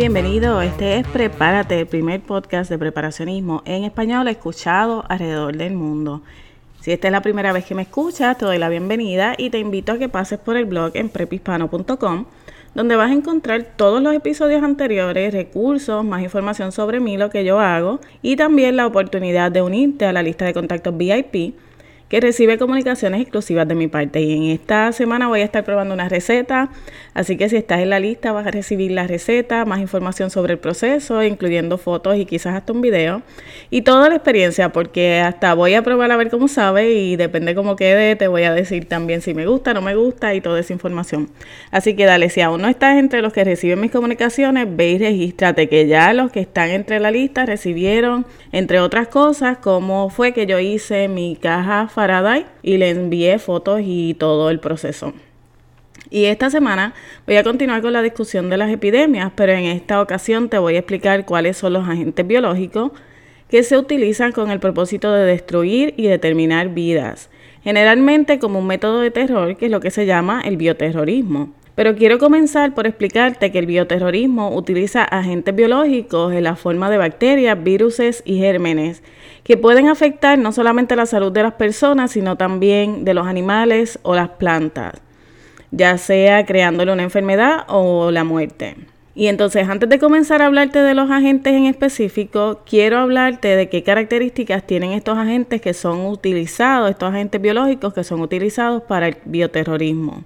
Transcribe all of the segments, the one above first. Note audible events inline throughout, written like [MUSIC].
bienvenido. Este es Prepárate, el primer podcast de preparacionismo en español escuchado alrededor del mundo. Si esta es la primera vez que me escuchas, te doy la bienvenida y te invito a que pases por el blog en prepispano.com, donde vas a encontrar todos los episodios anteriores, recursos, más información sobre mí, lo que yo hago y también la oportunidad de unirte a la lista de contactos VIP que recibe comunicaciones exclusivas de mi parte. Y en esta semana voy a estar probando una receta, así que si estás en la lista vas a recibir la receta, más información sobre el proceso, incluyendo fotos y quizás hasta un video. Y toda la experiencia, porque hasta voy a probar a ver cómo sabe y depende cómo quede, te voy a decir también si me gusta, no me gusta y toda esa información. Así que dale, si aún no estás entre los que reciben mis comunicaciones, ve y regístrate, que ya los que están entre la lista recibieron, entre otras cosas, cómo fue que yo hice mi caja y le envié fotos y todo el proceso. Y esta semana voy a continuar con la discusión de las epidemias, pero en esta ocasión te voy a explicar cuáles son los agentes biológicos que se utilizan con el propósito de destruir y determinar vidas, generalmente como un método de terror, que es lo que se llama el bioterrorismo. Pero quiero comenzar por explicarte que el bioterrorismo utiliza agentes biológicos en la forma de bacterias, virus y gérmenes que pueden afectar no solamente la salud de las personas, sino también de los animales o las plantas, ya sea creándole una enfermedad o la muerte. Y entonces, antes de comenzar a hablarte de los agentes en específico, quiero hablarte de qué características tienen estos agentes que son utilizados, estos agentes biológicos que son utilizados para el bioterrorismo.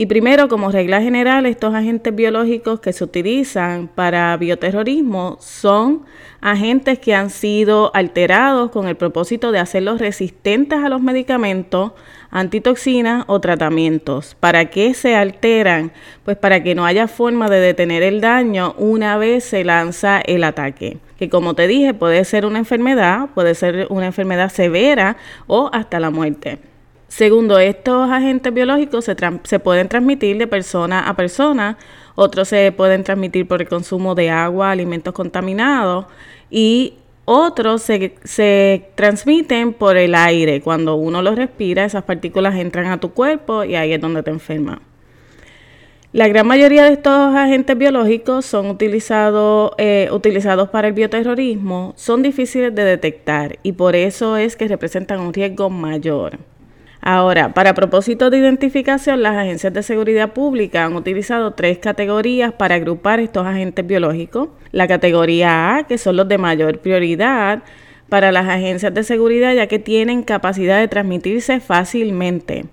Y primero, como regla general, estos agentes biológicos que se utilizan para bioterrorismo son agentes que han sido alterados con el propósito de hacerlos resistentes a los medicamentos, antitoxinas o tratamientos. ¿Para qué se alteran? Pues para que no haya forma de detener el daño una vez se lanza el ataque. Que como te dije, puede ser una enfermedad, puede ser una enfermedad severa o hasta la muerte. Segundo, estos agentes biológicos se, pueden transmitir de persona a persona, otros se pueden transmitir por el consumo de agua, alimentos contaminados y otros se, transmiten por el aire. Cuando uno los respira, esas partículas entran a tu cuerpo y ahí es donde te enferma. La gran mayoría de estos agentes biológicos son utilizados, eh, utilizados para el bioterrorismo, son difíciles de detectar y por eso es que representan un riesgo mayor. Ahora, para propósito de identificación, las agencias de seguridad pública han utilizado tres categorías para agrupar estos agentes biológicos. La categoría A, que son los de mayor prioridad para las agencias de seguridad, ya que tienen capacidad de transmitirse fácilmente.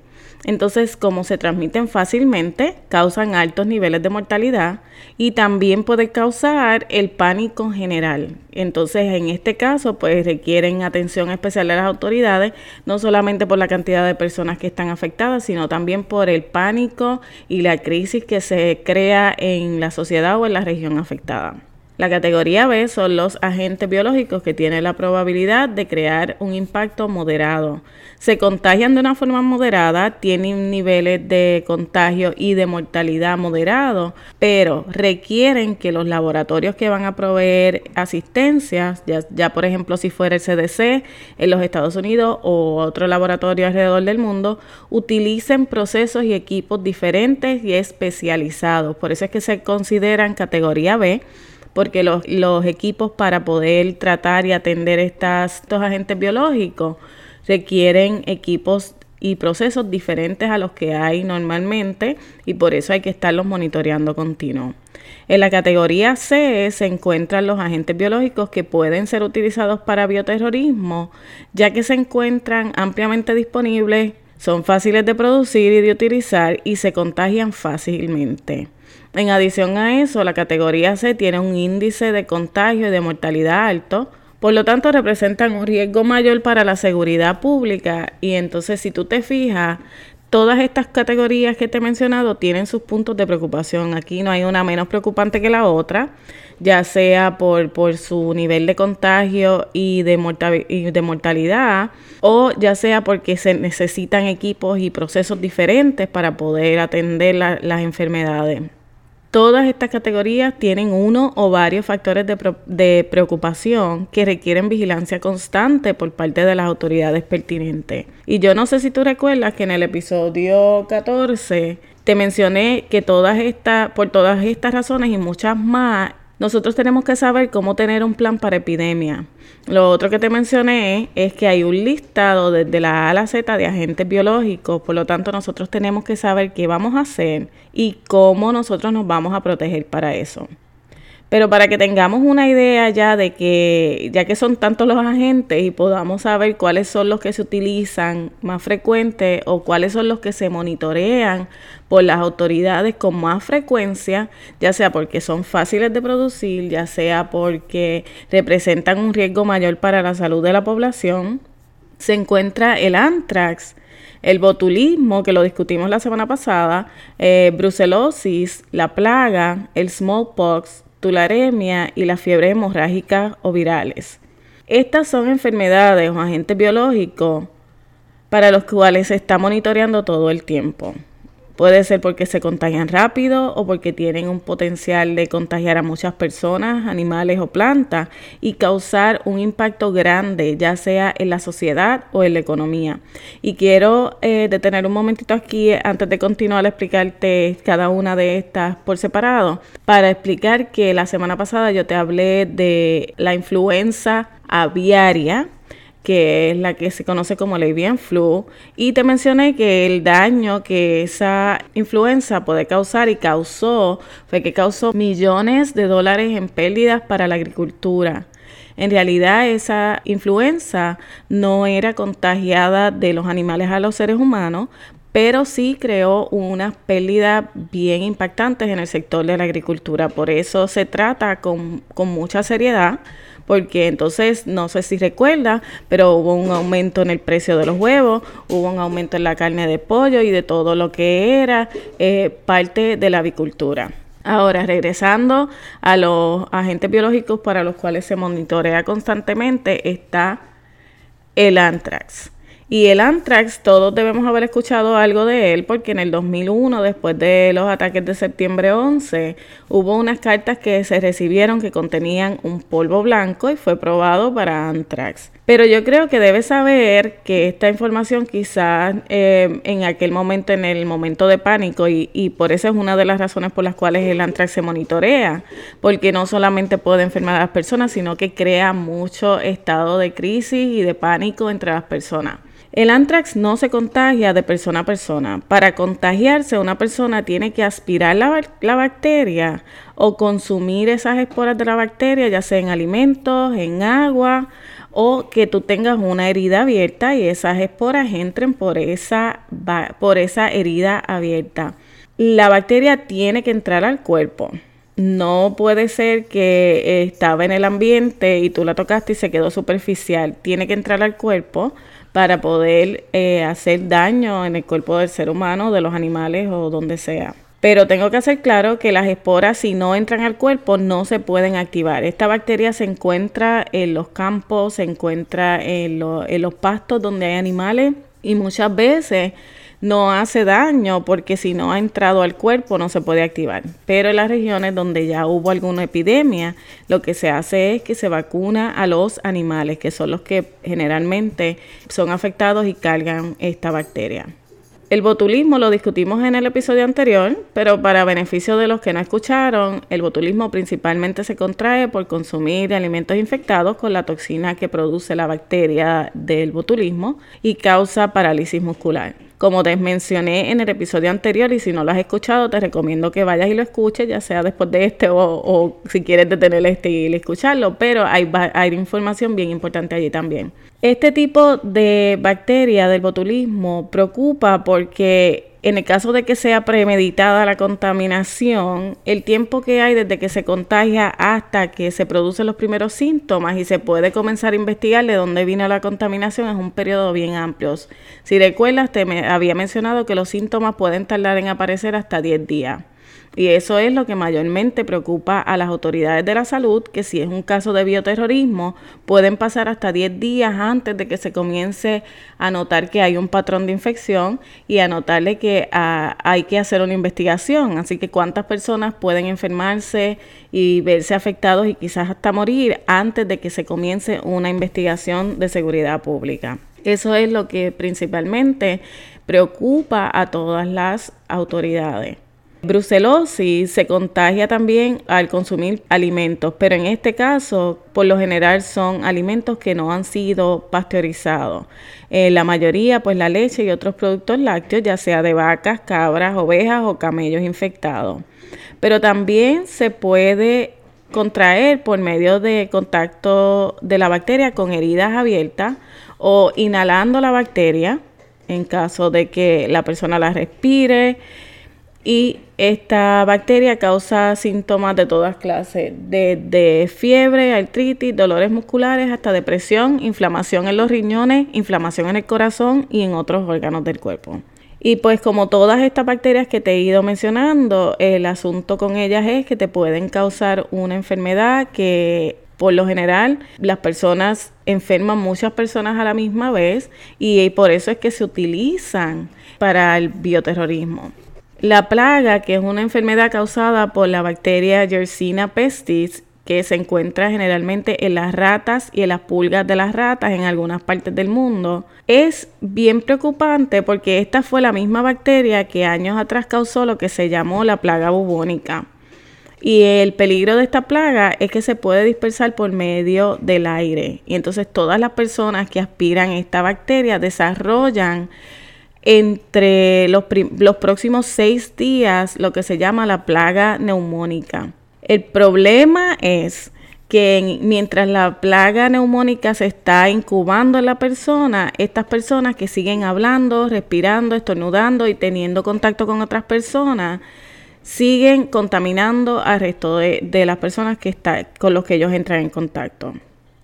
Entonces, como se transmiten fácilmente, causan altos niveles de mortalidad y también puede causar el pánico general. Entonces, en este caso, pues requieren atención especial de las autoridades, no solamente por la cantidad de personas que están afectadas, sino también por el pánico y la crisis que se crea en la sociedad o en la región afectada. La categoría B son los agentes biológicos que tienen la probabilidad de crear un impacto moderado. Se contagian de una forma moderada, tienen niveles de contagio y de mortalidad moderado, pero requieren que los laboratorios que van a proveer asistencia, ya, ya por ejemplo si fuera el CDC en los Estados Unidos o otro laboratorio alrededor del mundo, utilicen procesos y equipos diferentes y especializados. Por eso es que se consideran categoría B porque los, equipos para poder tratar y atender estas, estos agentes biológicos requieren equipos y procesos diferentes a los que hay normalmente y por eso hay que estarlos monitoreando continuo. En la categoría C se encuentran los agentes biológicos que pueden ser utilizados para bioterrorismo, ya que se encuentran ampliamente disponibles, son fáciles de producir y de utilizar y se contagian fácilmente. En adición a eso, la categoría C tiene un índice de contagio y de mortalidad alto, por lo tanto representan un riesgo mayor para la seguridad pública y entonces si tú te fijas, todas estas categorías que te he mencionado tienen sus puntos de preocupación. Aquí no hay una menos preocupante que la otra, ya sea por, su nivel de contagio y de mortalidad, o ya sea porque se necesitan equipos y procesos diferentes para poder atender las enfermedades. Todas estas categorías tienen uno o varios factores de, preocupación que requieren vigilancia constante por parte de las autoridades pertinentes. Y yo no sé si tú recuerdas que en el episodio 14 Te mencioné que todas estas, por todas estas razones y muchas más, nosotros tenemos que saber cómo tener un plan para epidemia. Lo otro que te mencioné es que hay un listado desde la A a la Z de agentes biológicos, por lo tanto nosotros tenemos que saber qué vamos a hacer y cómo nosotros nos vamos a proteger para eso. Pero para que tengamos una idea ya de que, ya que son tantos los agentes y podamos saber cuáles son los que se utilizan más frecuente o cuáles son los que se monitorean por las autoridades con más frecuencia, ya sea porque son fáciles de producir, ya sea porque representan un riesgo mayor para la salud de la población, se encuentra el anthrax, el botulismo, que lo discutimos la semana pasada, eh, brucelosis, la plaga, el smallpox, tularemia y la fiebre hemorrágica o virales. Estas son enfermedades o agentes biológicos para los cuales se está monitoreando todo el tiempo. Puede ser porque se contagian rápido o porque tienen un potencial de contagiar a muchas personas, animales o plantas y causar un impacto grande, ya sea en la sociedad o en la economía. Y quiero eh, detener un momentito aquí antes de continuar a explicarte cada una de estas por separado, para explicar que la semana pasada yo te hablé de la influenza aviaria que es la que se conoce como el avian flu, y te mencioné que el daño que esa influenza puede causar y causó fue que causó millones de dólares en pérdidas para la agricultura. En realidad esa influenza no era contagiada de los animales a los seres humanos, pero sí creó unas pérdidas bien impactantes en el sector de la agricultura. Por eso se trata con, con mucha seriedad porque entonces no sé si recuerda, pero hubo un aumento en el precio de los huevos, hubo un aumento en la carne de pollo y de todo lo que era eh, parte de la avicultura. Ahora, regresando a los agentes biológicos para los cuales se monitorea constantemente, está el anthrax. Y el anthrax, todos debemos haber escuchado algo de él porque en el 2001, después de los ataques de septiembre 11, hubo unas cartas que se recibieron que contenían un polvo blanco y fue probado para anthrax. Pero yo creo que debes saber que esta información quizás eh, en aquel momento, en el momento de pánico, y, y por eso es una de las razones por las cuales el anthrax se monitorea, porque no solamente puede enfermar a las personas, sino que crea mucho estado de crisis y de pánico entre las personas. El anthrax no se contagia de persona a persona. Para contagiarse, una persona tiene que aspirar la, bacteria o consumir esas esporas de la bacteria, ya sea en alimentos, en agua o que tú tengas una herida abierta y esas esporas entren por esa, por esa herida abierta. La bacteria tiene que entrar al cuerpo. No puede ser que estaba en el ambiente y tú la tocaste y se quedó superficial. Tiene que entrar al cuerpo para poder eh, hacer daño en el cuerpo del ser humano, de los animales o donde sea. Pero tengo que hacer claro que las esporas, si no entran al cuerpo, no se pueden activar. Esta bacteria se encuentra en los campos, se encuentra en, en los pastos donde hay animales y muchas veces no hace daño porque si no ha entrado al cuerpo no se puede activar. Pero en las regiones donde ya hubo alguna epidemia, lo que se hace es que se vacuna a los animales, que son los que generalmente son afectados y cargan esta bacteria. El botulismo lo discutimos en el episodio anterior, pero para beneficio de los que no escucharon, el botulismo principalmente se contrae por consumir alimentos infectados con la toxina que produce la bacteria del botulismo y causa parálisis muscular. Como te mencioné en el episodio anterior, y si no lo has escuchado, te recomiendo que vayas y lo escuches, ya sea después de este o, si quieres detener este y escucharlo, pero hay, hay información bien importante allí también. Este tipo de bacteria del botulismo preocupa porque en el caso de que sea premeditada la contaminación, el tiempo que hay desde que se contagia hasta que se producen los primeros síntomas y se puede comenzar a investigar de dónde vino la contaminación es un periodo bien amplio. Si recuerdas, te había mencionado que los síntomas pueden tardar en aparecer hasta 10 días. Y eso es lo que mayormente preocupa a las autoridades de la salud, que si es un caso de bioterrorismo, pueden pasar hasta 10 días antes de que se comience a notar que hay un patrón de infección y a notarle que ah, hay que hacer una investigación. Así que cuántas personas pueden enfermarse y verse afectados y quizás hasta morir antes de que se comience una investigación de seguridad pública. Eso es lo que principalmente preocupa a todas las autoridades. Brucelosis se contagia también al consumir alimentos, pero en este caso, por lo general, son alimentos que no han sido pasteurizados. Eh, la mayoría, pues la leche y otros productos lácteos, ya sea de vacas, cabras, ovejas o camellos infectados. Pero también se puede contraer por medio de contacto de la bacteria con heridas abiertas o inhalando la bacteria en caso de que la persona la respire y esta bacteria causa síntomas de todas clases, desde fiebre, artritis, dolores musculares hasta depresión, inflamación en los riñones, inflamación en el corazón y en otros órganos del cuerpo. Y pues como todas estas bacterias que te he ido mencionando, el asunto con ellas es que te pueden causar una enfermedad que por lo general las personas enferman muchas personas a la misma vez y por eso es que se utilizan para el bioterrorismo. La plaga, que es una enfermedad causada por la bacteria Yersinia pestis, que se encuentra generalmente en las ratas y en las pulgas de las ratas en algunas partes del mundo, es bien preocupante porque esta fue la misma bacteria que años atrás causó lo que se llamó la plaga bubónica. Y el peligro de esta plaga es que se puede dispersar por medio del aire. Y entonces todas las personas que aspiran a esta bacteria desarrollan entre los, los próximos seis días lo que se llama la plaga neumónica. El problema es que mientras la plaga neumónica se está incubando en la persona, estas personas que siguen hablando, respirando, estornudando y teniendo contacto con otras personas, siguen contaminando al resto de, las personas que está, con los que ellos entran en contacto.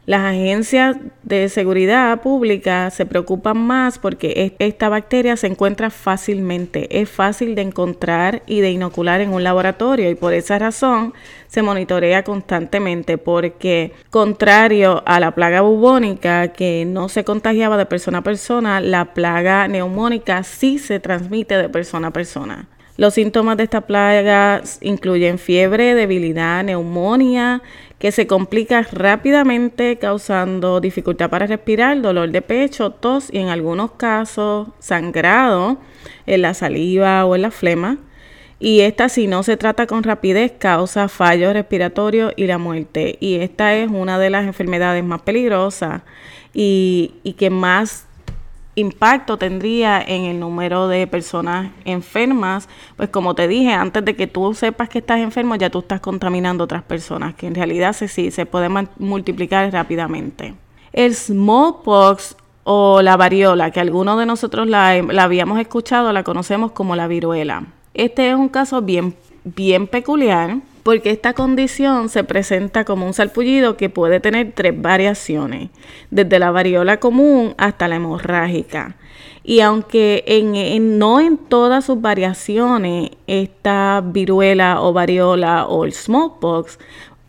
Las agencias de seguridad pública se preocupan más porque esta bacteria se encuentra fácilmente, es fácil de encontrar y de inocular en un laboratorio y por esa razón se monitorea constantemente porque contrario a la plaga bubónica que no se contagiaba de persona a persona, la plaga neumónica sí se transmite de persona a persona. Los síntomas de esta plaga incluyen fiebre, debilidad, neumonía, que se complica rápidamente causando dificultad para respirar, dolor de pecho, tos y en algunos casos sangrado en la saliva o en la flema. Y esta si no se trata con rapidez causa fallos respiratorios y la muerte. Y esta es una de las enfermedades más peligrosas y, y que más impacto tendría en el número de personas enfermas, pues como te dije, antes de que tú sepas que estás enfermo, ya tú estás contaminando otras personas, que en realidad se, sí, se puede multiplicar rápidamente. El smallpox o la variola, que algunos de nosotros la, la habíamos escuchado, la conocemos como la viruela. Este es un caso bien, bien peculiar porque esta condición se presenta como un salpullido que puede tener tres variaciones, desde la variola común hasta la hemorrágica. Y aunque en, no en todas sus variaciones esta viruela o variola o el smallpox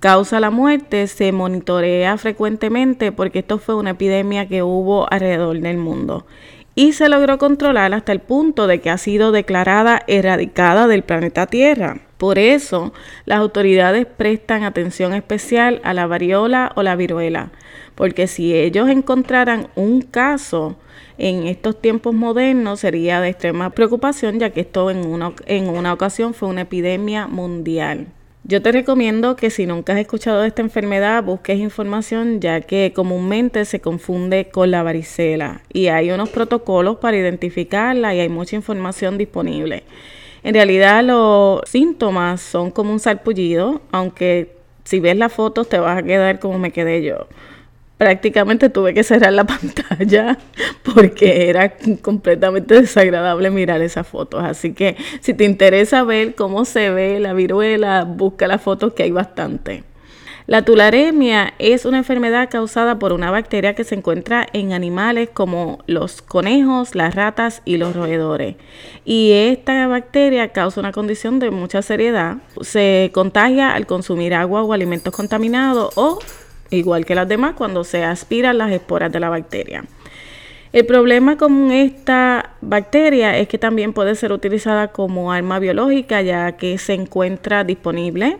causa la muerte, se monitorea frecuentemente porque esto fue una epidemia que hubo alrededor del mundo y se logró controlar hasta el punto de que ha sido declarada erradicada del planeta Tierra. Por eso, las autoridades prestan atención especial a la variola o la viruela, porque si ellos encontraran un caso en estos tiempos modernos sería de extrema preocupación, ya que esto en una, en una ocasión fue una epidemia mundial. Yo te recomiendo que si nunca has escuchado de esta enfermedad, busques información ya que comúnmente se confunde con la varicela y hay unos protocolos para identificarla y hay mucha información disponible. En realidad los síntomas son como un salpullido, aunque si ves las fotos te vas a quedar como me quedé yo prácticamente tuve que cerrar la [LAUGHS] pantalla porque era completamente desagradable mirar esas fotos. Así que si te interesa ver cómo se ve la viruela, busca las fotos que hay bastante. La tularemia es una enfermedad causada por una bacteria que se encuentra en animales como los conejos, las ratas y los roedores. Y esta bacteria causa una condición de mucha seriedad. Se contagia al consumir agua o alimentos contaminados o igual que las demás cuando se aspiran las esporas de la bacteria. El problema con esta bacteria es que también puede ser utilizada como arma biológica ya que se encuentra disponible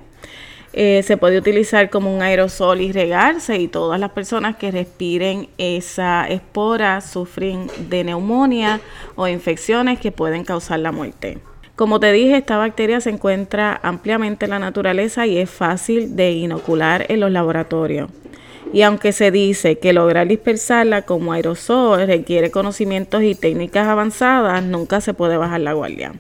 Eh, se puede utilizar como un aerosol y regarse y todas las personas que respiren esa espora sufren de neumonía o infecciones que pueden causar la muerte. Como te dije, esta bacteria se encuentra ampliamente en la naturaleza y es fácil de inocular en los laboratorios. Y aunque se dice que lograr dispersarla como aerosol requiere conocimientos y técnicas avanzadas, nunca se puede bajar la guardia.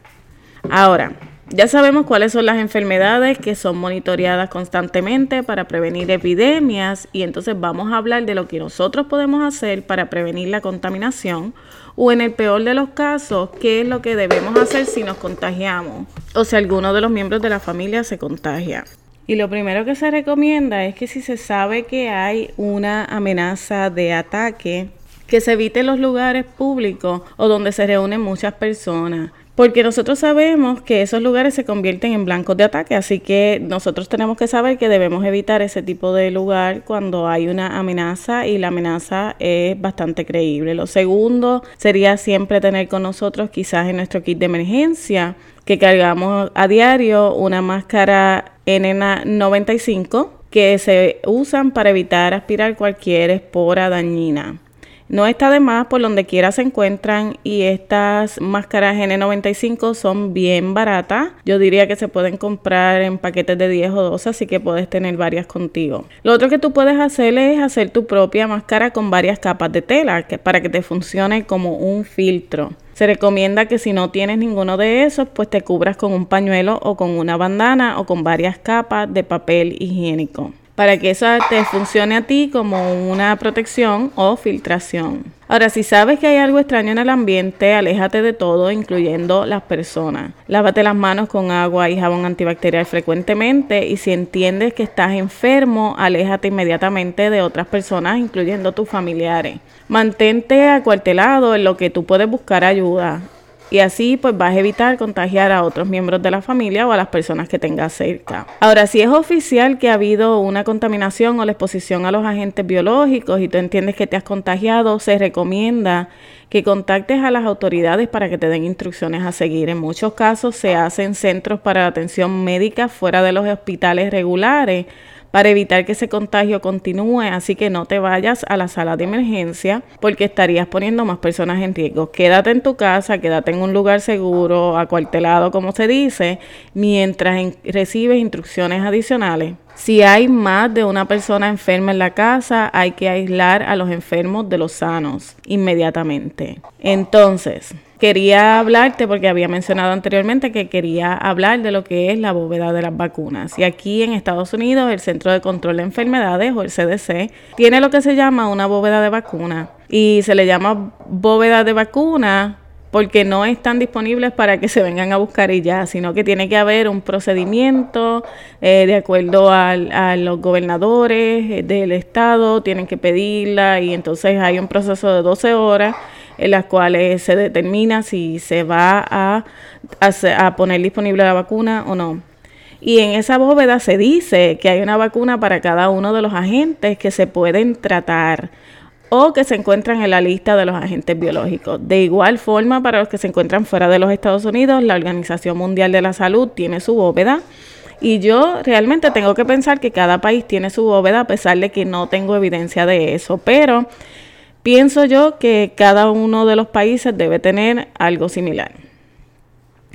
Ahora, ya sabemos cuáles son las enfermedades que son monitoreadas constantemente para prevenir epidemias y entonces vamos a hablar de lo que nosotros podemos hacer para prevenir la contaminación o en el peor de los casos, qué es lo que debemos hacer si nos contagiamos o si alguno de los miembros de la familia se contagia. Y lo primero que se recomienda es que si se sabe que hay una amenaza de ataque, que se evite los lugares públicos o donde se reúnen muchas personas. Porque nosotros sabemos que esos lugares se convierten en blancos de ataque, así que nosotros tenemos que saber que debemos evitar ese tipo de lugar cuando hay una amenaza y la amenaza es bastante creíble. Lo segundo sería siempre tener con nosotros quizás en nuestro kit de emergencia que cargamos a diario una máscara N95 que se usan para evitar aspirar cualquier espora dañina. No está de más por donde quiera se encuentran y estas máscaras N95 son bien baratas. Yo diría que se pueden comprar en paquetes de 10 o 12, así que puedes tener varias contigo. Lo otro que tú puedes hacer es hacer tu propia máscara con varias capas de tela que, para que te funcione como un filtro. Se recomienda que si no tienes ninguno de esos, pues te cubras con un pañuelo o con una bandana o con varias capas de papel higiénico para que eso te funcione a ti como una protección o filtración. Ahora, si sabes que hay algo extraño en el ambiente, aléjate de todo, incluyendo las personas. Lávate las manos con agua y jabón antibacterial frecuentemente y si entiendes que estás enfermo, aléjate inmediatamente de otras personas, incluyendo tus familiares. Mantente acuartelado en lo que tú puedes buscar ayuda y así pues vas a evitar contagiar a otros miembros de la familia o a las personas que tengas cerca. Ahora, si es oficial que ha habido una contaminación o la exposición a los agentes biológicos y tú entiendes que te has contagiado, se recomienda que contactes a las autoridades para que te den instrucciones a seguir. En muchos casos se hacen centros para atención médica fuera de los hospitales regulares para evitar que ese contagio continúe, así que no te vayas a la sala de emergencia porque estarías poniendo más personas en riesgo. Quédate en tu casa, quédate en un lugar seguro, acuartelado como se dice, mientras recibes instrucciones adicionales. Si hay más de una persona enferma en la casa, hay que aislar a los enfermos de los sanos inmediatamente. Entonces, quería hablarte porque había mencionado anteriormente que quería hablar de lo que es la bóveda de las vacunas. Y aquí en Estados Unidos el Centro de Control de Enfermedades o el CDC tiene lo que se llama una bóveda de vacuna y se le llama bóveda de vacuna porque no están disponibles para que se vengan a buscar y ya, sino que tiene que haber un procedimiento eh, de acuerdo a los gobernadores eh, del estado, tienen que pedirla y entonces hay un proceso de 12 horas en las cuales se determina si se va a, a, poner disponible la vacuna o no. Y en esa bóveda se dice que hay una vacuna para cada uno de los agentes que se pueden tratar o que se encuentran en la lista de los agentes biológicos. De igual forma, para los que se encuentran fuera de los Estados Unidos, la Organización Mundial de la Salud tiene su bóveda. Y yo realmente tengo que pensar que cada país tiene su bóveda a pesar de que no tengo evidencia de eso. Pero Pienso yo que cada uno de los países debe tener algo similar.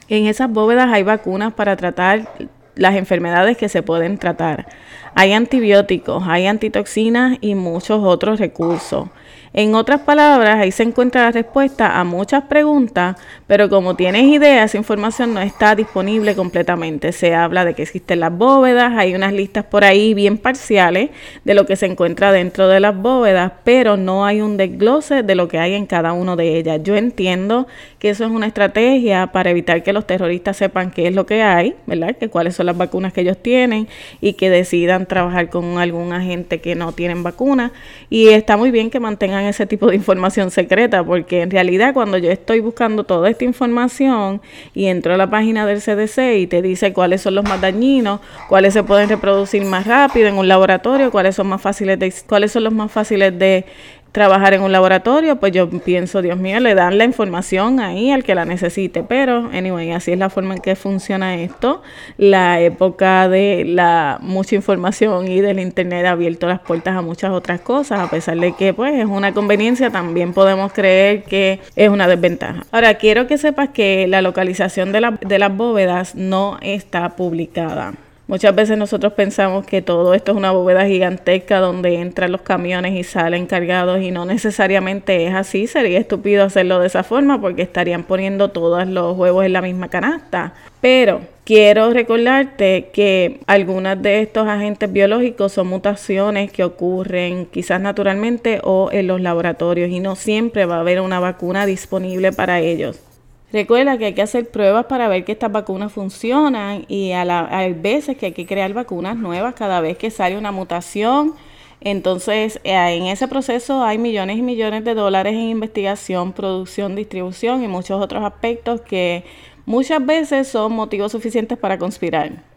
En esas bóvedas hay vacunas para tratar las enfermedades que se pueden tratar. Hay antibióticos, hay antitoxinas y muchos otros recursos. En otras palabras, ahí se encuentra la respuesta a muchas preguntas, pero como tienes idea, esa información no está disponible completamente. Se habla de que existen las bóvedas, hay unas listas por ahí bien parciales de lo que se encuentra dentro de las bóvedas, pero no hay un desglose de lo que hay en cada una de ellas. Yo entiendo que eso es una estrategia para evitar que los terroristas sepan qué es lo que hay, ¿verdad? Que cuáles son las vacunas que ellos tienen y que decidan trabajar con algún agente que no tienen vacuna. Y está muy bien que mantengan ese tipo de información secreta, porque en realidad cuando yo estoy buscando toda esta información y entro a la página del CDC y te dice cuáles son los más dañinos, cuáles se pueden reproducir más rápido en un laboratorio, cuáles son más fáciles de, cuáles son los más fáciles de trabajar en un laboratorio, pues yo pienso, Dios mío, le dan la información ahí al que la necesite. Pero, anyway, así es la forma en que funciona esto. La época de la mucha información y del Internet ha abierto las puertas a muchas otras cosas, a pesar de que, pues, es una conveniencia, también podemos creer que es una desventaja. Ahora, quiero que sepas que la localización de, de las bóvedas no está publicada. Muchas veces nosotros pensamos que todo esto es una bóveda gigantesca donde entran los camiones y salen cargados y no necesariamente es así. Sería estúpido hacerlo de esa forma porque estarían poniendo todos los huevos en la misma canasta. Pero quiero recordarte que algunos de estos agentes biológicos son mutaciones que ocurren quizás naturalmente o en los laboratorios y no siempre va a haber una vacuna disponible para ellos. Recuerda que hay que hacer pruebas para ver que estas vacunas funcionan y a la, hay veces que hay que crear vacunas nuevas cada vez que sale una mutación. Entonces, eh, en ese proceso hay millones y millones de dólares en investigación, producción, distribución y muchos otros aspectos que muchas veces son motivos suficientes para conspirar.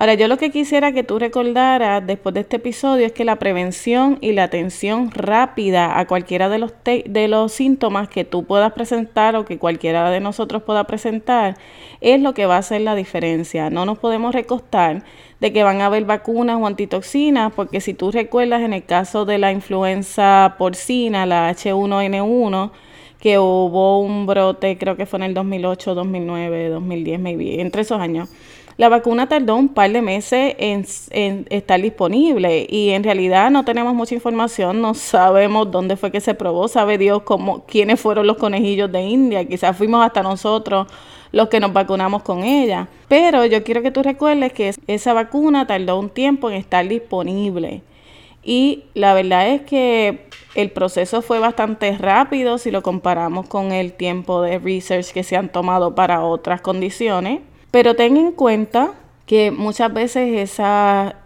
Ahora, yo lo que quisiera que tú recordaras después de este episodio es que la prevención y la atención rápida a cualquiera de los, de los síntomas que tú puedas presentar o que cualquiera de nosotros pueda presentar es lo que va a hacer la diferencia. No nos podemos recostar de que van a haber vacunas o antitoxinas, porque si tú recuerdas en el caso de la influenza porcina, la H1N1, que hubo un brote, creo que fue en el 2008, 2009, 2010, maybe, entre esos años la vacuna tardó un par de meses en, estar disponible y en realidad no tenemos mucha información, no sabemos dónde fue que se probó, sabe Dios cómo, quiénes fueron los conejillos de India, quizás fuimos hasta nosotros los que nos vacunamos con ella. Pero yo quiero que tú recuerdes que esa vacuna tardó un tiempo en estar disponible. Y la verdad es que el proceso fue bastante rápido si lo comparamos con el tiempo de research que se han tomado para otras condiciones. Pero ten en cuenta que muchas veces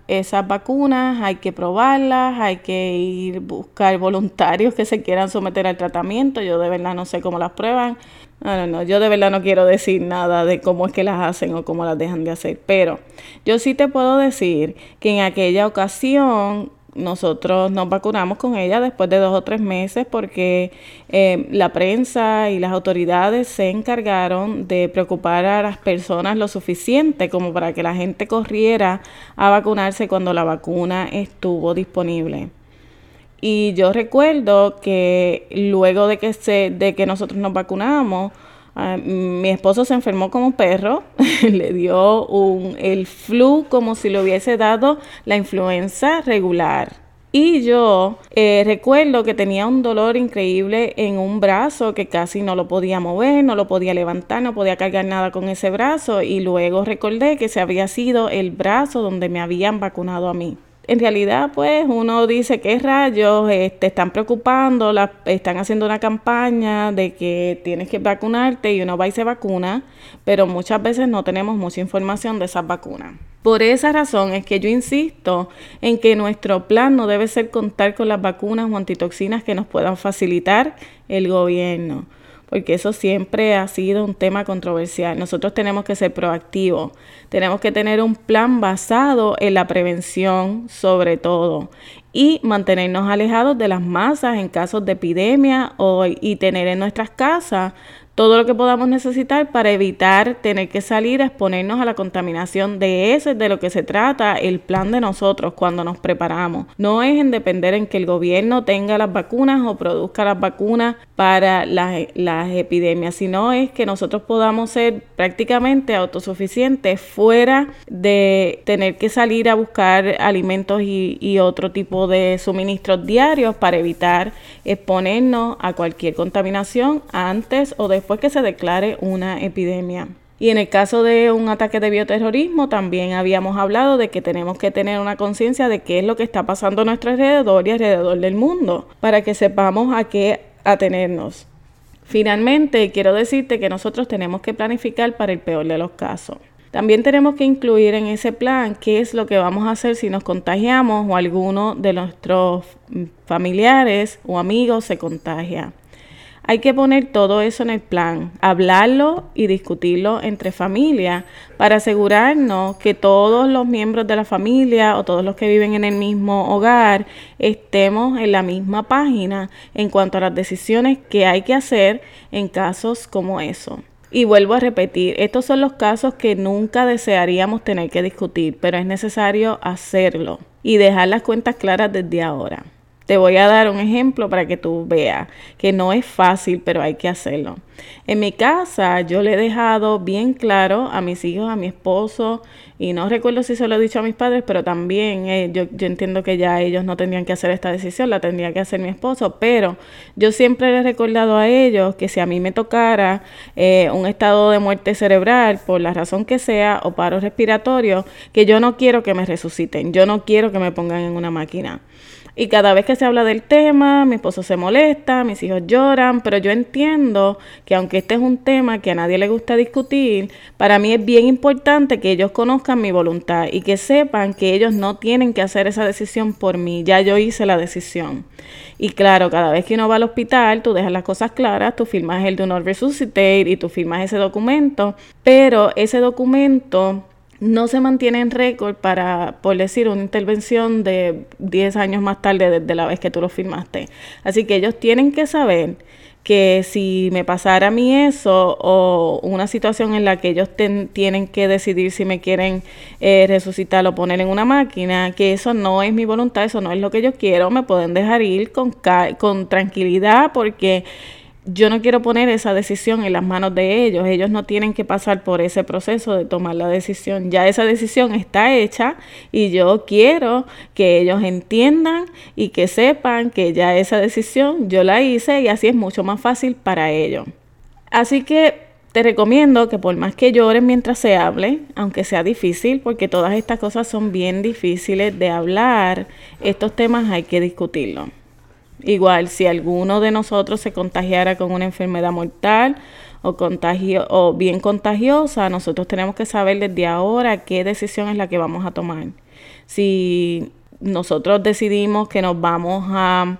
esas vacunas hay que probarlas, hay que ir buscar voluntarios que se quieran someter al tratamiento. Yo de verdad no sé cómo las prueban. No, no, yo de verdad no quiero decir nada de cómo es que las hacen o cómo las dejan de hacer, pero yo sí te puedo decir que en aquella ocasión nosotros nos vacunamos con ella después de dos o tres meses porque eh, la prensa y las autoridades se encargaron de preocupar a las personas lo suficiente como para que la gente corriera a vacunarse cuando la vacuna estuvo disponible. Y yo recuerdo que luego de que, se, de que nosotros nos vacunamos, ah, mi esposo se enfermó como un perro, [LAUGHS] le dio un, el flu como si le hubiese dado la influenza regular. Y yo eh, recuerdo que tenía un dolor increíble en un brazo que casi no lo podía mover, no lo podía levantar, no podía cargar nada con ese brazo. Y luego recordé que se había sido el brazo donde me habían vacunado a mí en realidad, pues uno dice qué rayos te este, están preocupando, la, están haciendo una campaña de que tienes que vacunarte y uno va y se vacuna, pero muchas veces no tenemos mucha información de esas vacunas. Por esa razón es que yo insisto en que nuestro plan no debe ser contar con las vacunas o antitoxinas que nos puedan facilitar el gobierno porque eso siempre ha sido un tema controversial. Nosotros tenemos que ser proactivos, tenemos que tener un plan basado en la prevención sobre todo y mantenernos alejados de las masas en casos de epidemia o, y tener en nuestras casas todo lo que podamos necesitar para evitar tener que salir a exponernos a la contaminación. De ese es de lo que se trata el plan de nosotros cuando nos preparamos. No es en depender en que el gobierno tenga las vacunas o produzca las vacunas para las, las epidemias, sino es que nosotros podamos ser prácticamente autosuficientes fuera de tener que salir a buscar alimentos y, y otro tipo de suministros diarios para evitar exponernos a cualquier contaminación antes o después después que se declare una epidemia. Y en el caso de un ataque de bioterrorismo, también habíamos hablado de que tenemos que tener una conciencia de qué es lo que está pasando a nuestro alrededor y alrededor del mundo, para que sepamos a qué atenernos. Finalmente, quiero decirte que nosotros tenemos que planificar para el peor de los casos. También tenemos que incluir en ese plan qué es lo que vamos a hacer si nos contagiamos o alguno de nuestros familiares o amigos se contagia. Hay que poner todo eso en el plan, hablarlo y discutirlo entre familia para asegurarnos que todos los miembros de la familia o todos los que viven en el mismo hogar estemos en la misma página en cuanto a las decisiones que hay que hacer en casos como eso. Y vuelvo a repetir, estos son los casos que nunca desearíamos tener que discutir, pero es necesario hacerlo y dejar las cuentas claras desde ahora. Te voy a dar un ejemplo para que tú veas que no es fácil, pero hay que hacerlo. En mi casa yo le he dejado bien claro a mis hijos, a mi esposo, y no recuerdo si se lo he dicho a mis padres, pero también eh, yo, entiendo que ya ellos no tendrían que hacer esta decisión, la tendría que hacer mi esposo, pero yo siempre les he recordado a ellos que si a mí me tocara eh, un estado de muerte cerebral, por la razón que sea, o paro respiratorio, que yo no quiero que me resuciten, yo no quiero que me pongan en una máquina. Y cada vez que se habla del tema, mi esposo se molesta, mis hijos lloran, pero yo entiendo que aunque este es un tema que a nadie le gusta discutir, para mí es bien importante que ellos conozcan mi voluntad y que sepan que ellos no tienen que hacer esa decisión por mí, ya yo hice la decisión. Y claro, cada vez que uno va al hospital, tú dejas las cosas claras, tú firmas el Do Not Resuscitate y tú firmas ese documento, pero ese documento no se mantiene en récord para, por decir, una intervención de 10 años más tarde desde la vez que tú lo firmaste. Así que ellos tienen que saber que si me pasara a mí eso o una situación en la que ellos tienen que decidir si me quieren eh, resucitar o poner en una máquina, que eso no es mi voluntad, eso no es lo que yo quiero, me pueden dejar ir con, con tranquilidad porque yo no quiero poner esa decisión en las manos de ellos. Ellos no tienen que pasar por ese proceso de tomar la decisión. Ya esa decisión está hecha y yo quiero que ellos entiendan y que sepan que ya esa decisión yo la hice y así es mucho más fácil para ellos. Así que te recomiendo que por más que llores mientras se hable, aunque sea difícil, porque todas estas cosas son bien difíciles de hablar, estos temas hay que discutirlos. Igual, si alguno de nosotros se contagiara con una enfermedad mortal o, contagio, o bien contagiosa, nosotros tenemos que saber desde ahora qué decisión es la que vamos a tomar. Si nosotros decidimos que nos vamos a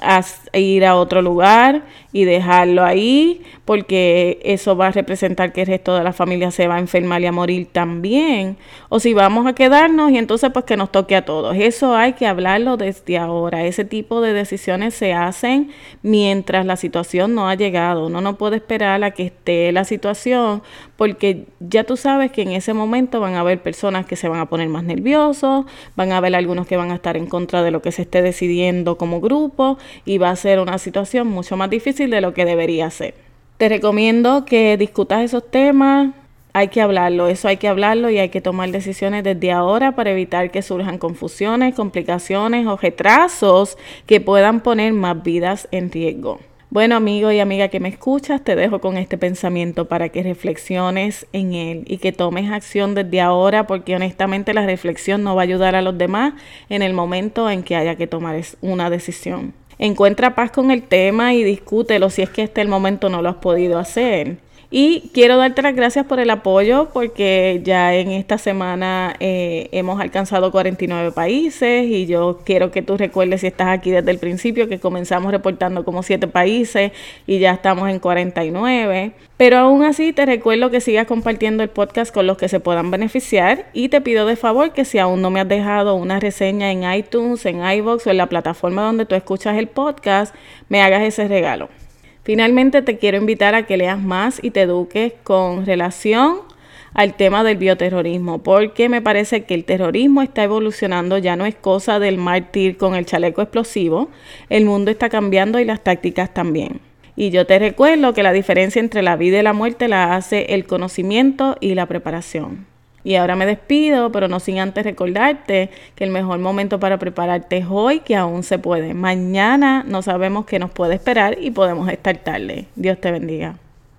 a ir a otro lugar y dejarlo ahí, porque eso va a representar que el resto de la familia se va a enfermar y a morir también. O si vamos a quedarnos y entonces pues que nos toque a todos. Eso hay que hablarlo desde ahora. Ese tipo de decisiones se hacen mientras la situación no ha llegado. Uno no puede esperar a que esté la situación porque ya tú sabes que en ese momento van a haber personas que se van a poner más nerviosos, van a haber algunos que van a estar en contra de lo que se esté decidiendo como grupo y va a ser una situación mucho más difícil de lo que debería ser. Te recomiendo que discutas esos temas, hay que hablarlo, eso hay que hablarlo y hay que tomar decisiones desde ahora para evitar que surjan confusiones, complicaciones o retrasos que puedan poner más vidas en riesgo. Bueno, amigo y amiga que me escuchas, te dejo con este pensamiento para que reflexiones en él y que tomes acción desde ahora, porque honestamente la reflexión no va a ayudar a los demás en el momento en que haya que tomar una decisión. Encuentra paz con el tema y discútelo si es que este el momento no lo has podido hacer. Y quiero darte las gracias por el apoyo porque ya en esta semana eh, hemos alcanzado 49 países y yo quiero que tú recuerdes si estás aquí desde el principio que comenzamos reportando como 7 países y ya estamos en 49. Pero aún así te recuerdo que sigas compartiendo el podcast con los que se puedan beneficiar y te pido de favor que si aún no me has dejado una reseña en iTunes, en iVoox o en la plataforma donde tú escuchas el podcast, me hagas ese regalo. Finalmente te quiero invitar a que leas más y te eduques con relación al tema del bioterrorismo, porque me parece que el terrorismo está evolucionando, ya no es cosa del mártir con el chaleco explosivo, el mundo está cambiando y las tácticas también. Y yo te recuerdo que la diferencia entre la vida y la muerte la hace el conocimiento y la preparación. Y ahora me despido, pero no sin antes recordarte que el mejor momento para prepararte es hoy, que aún se puede. Mañana no sabemos qué nos puede esperar y podemos estar tarde. Dios te bendiga.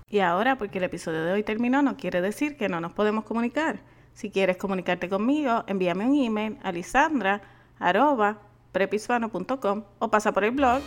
Y ahora, porque el episodio de hoy terminó, no quiere decir que no nos podemos comunicar. Si quieres comunicarte conmigo, envíame un email a lisandra o pasa por el blog